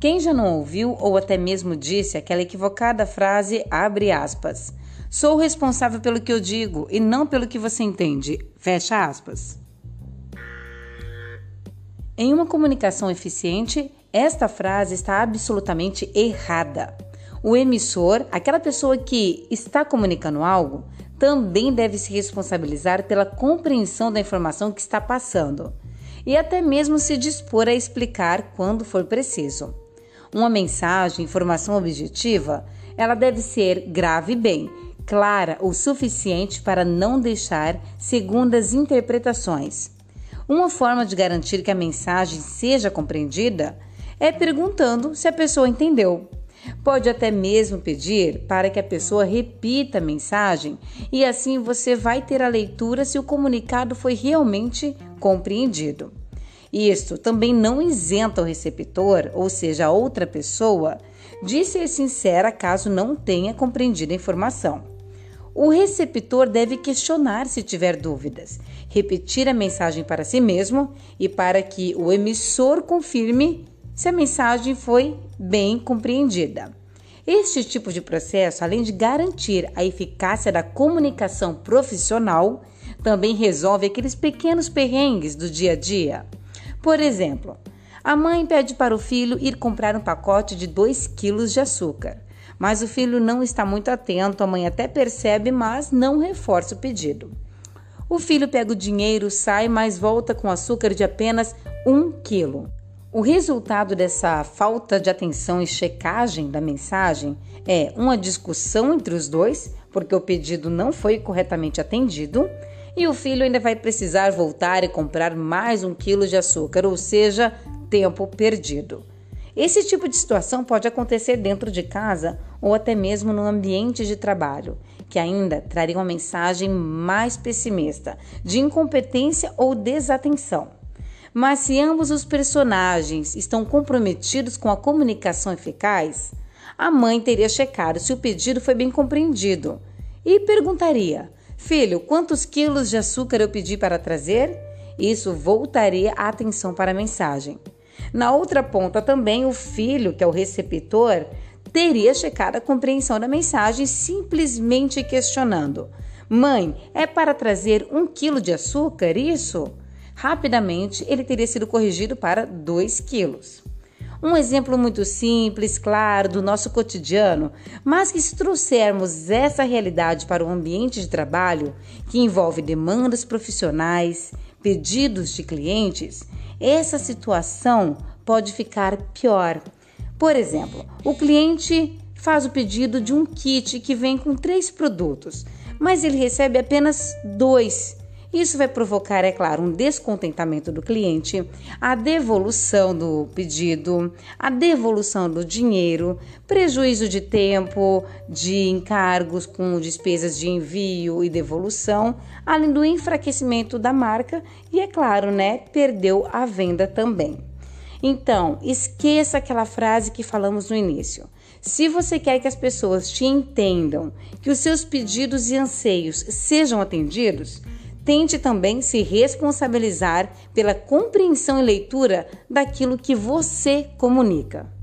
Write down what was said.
Quem já não ouviu ou até mesmo disse aquela equivocada frase, abre aspas, sou responsável pelo que eu digo e não pelo que você entende, fecha aspas. Em uma comunicação eficiente, esta frase está absolutamente errada. O emissor, aquela pessoa que está comunicando algo, também deve se responsabilizar pela compreensão da informação que está passando e até mesmo se dispor a explicar quando for preciso. Uma mensagem, informação objetiva, ela deve ser grave bem, clara o suficiente para não deixar segundas interpretações. Uma forma de garantir que a mensagem seja compreendida é perguntando se a pessoa entendeu. Pode até mesmo pedir para que a pessoa repita a mensagem e assim você vai ter a leitura se o comunicado foi realmente compreendido. Isto também não isenta o receptor, ou seja, a outra pessoa, de ser sincera caso não tenha compreendido a informação. O receptor deve questionar se tiver dúvidas, repetir a mensagem para si mesmo e para que o emissor confirme se a mensagem foi bem compreendida. Este tipo de processo, além de garantir a eficácia da comunicação profissional, também resolve aqueles pequenos perrengues do dia a dia. Por exemplo, a mãe pede para o filho ir comprar um pacote de 2 quilos de açúcar, mas o filho não está muito atento, a mãe até percebe, mas não reforça o pedido. O filho pega o dinheiro, sai, mas volta com açúcar de apenas 1 quilo. O resultado dessa falta de atenção e checagem da mensagem é uma discussão entre os dois, porque o pedido não foi corretamente atendido, e o filho ainda vai precisar voltar e comprar mais um quilo de açúcar, ou seja, tempo perdido. Esse tipo de situação pode acontecer dentro de casa ou até mesmo no ambiente de trabalho, que ainda traria uma mensagem mais pessimista, de incompetência ou desatenção. Mas se ambos os personagens estão comprometidos com a comunicação eficaz, a mãe teria checado se o pedido foi bem compreendido e perguntaria: Filho, quantos quilos de açúcar eu pedi para trazer? Isso voltaria a atenção para a mensagem. Na outra ponta, também o filho, que é o receptor, teria checado a compreensão da mensagem simplesmente questionando: Mãe, é para trazer um quilo de açúcar isso? rapidamente ele teria sido corrigido para 2 quilos. Um exemplo muito simples, claro, do nosso cotidiano, mas que se trouxermos essa realidade para o ambiente de trabalho, que envolve demandas profissionais, pedidos de clientes, essa situação pode ficar pior. Por exemplo, o cliente faz o pedido de um kit que vem com três produtos, mas ele recebe apenas dois isso vai provocar, é claro, um descontentamento do cliente, a devolução do pedido, a devolução do dinheiro, prejuízo de tempo, de encargos com despesas de envio e devolução, além do enfraquecimento da marca e, é claro, né, perdeu a venda também. Então, esqueça aquela frase que falamos no início. Se você quer que as pessoas te entendam, que os seus pedidos e anseios sejam atendidos, tente também se responsabilizar pela compreensão e leitura daquilo que você comunica.